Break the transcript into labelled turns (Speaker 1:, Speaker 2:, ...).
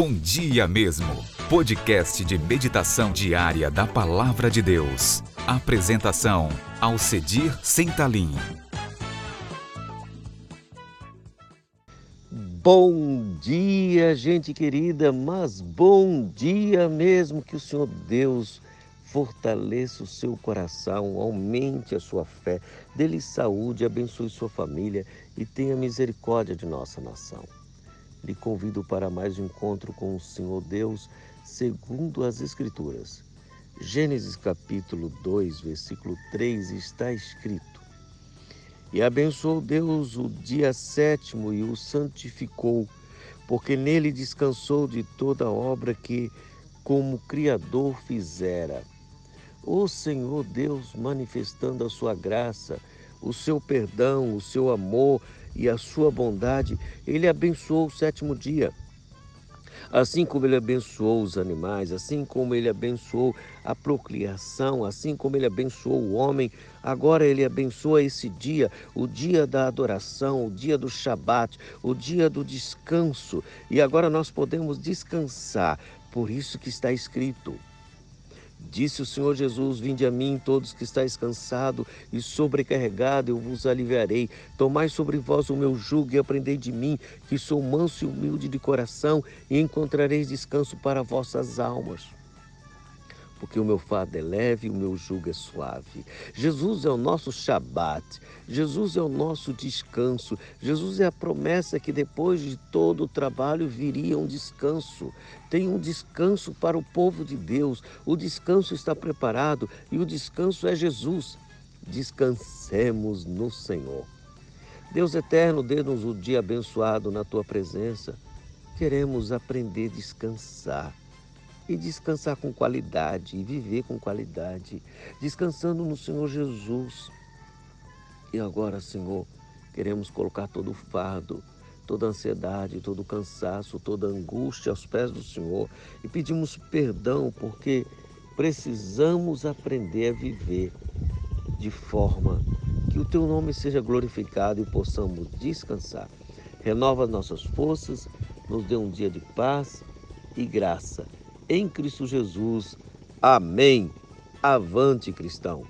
Speaker 1: Bom Dia Mesmo, podcast de meditação diária da Palavra de Deus. Apresentação: Alcedir Sentalim.
Speaker 2: Bom dia, gente querida, mas bom dia mesmo que o Senhor Deus fortaleça o seu coração, aumente a sua fé, dê-lhe saúde, abençoe sua família e tenha misericórdia de nossa nação. Lhe convido para mais um encontro com o Senhor Deus, segundo as Escrituras. Gênesis capítulo 2, versículo 3 está escrito: E abençoou Deus o dia sétimo e o santificou, porque nele descansou de toda a obra que, como Criador, fizera. O Senhor Deus manifestando a sua graça, o seu perdão, o seu amor e a sua bondade, ele abençoou o sétimo dia. Assim como ele abençoou os animais, assim como ele abençoou a procriação, assim como ele abençoou o homem, agora ele abençoa esse dia, o dia da adoração, o dia do Shabat, o dia do descanso. E agora nós podemos descansar. Por isso que está escrito: Disse o Senhor Jesus: Vinde a mim, todos que estáis cansados e sobrecarregados, eu vos aliviarei. Tomai sobre vós o meu jugo e aprendei de mim, que sou manso e humilde de coração, e encontrareis descanso para vossas almas porque o meu fardo é leve e o meu jugo é suave. Jesus é o nosso Shabat, Jesus é o nosso descanso, Jesus é a promessa que depois de todo o trabalho viria um descanso. Tem um descanso para o povo de Deus, o descanso está preparado e o descanso é Jesus. Descansemos no Senhor. Deus eterno, dê-nos o dia abençoado na tua presença. Queremos aprender a descansar e descansar com qualidade e viver com qualidade, descansando no Senhor Jesus. E agora, Senhor, queremos colocar todo o fardo, toda a ansiedade, todo o cansaço, toda a angústia aos pés do Senhor e pedimos perdão porque precisamos aprender a viver de forma que o teu nome seja glorificado e possamos descansar. Renova nossas forças, nos dê um dia de paz e graça em Cristo Jesus. Amém. Avante, cristão.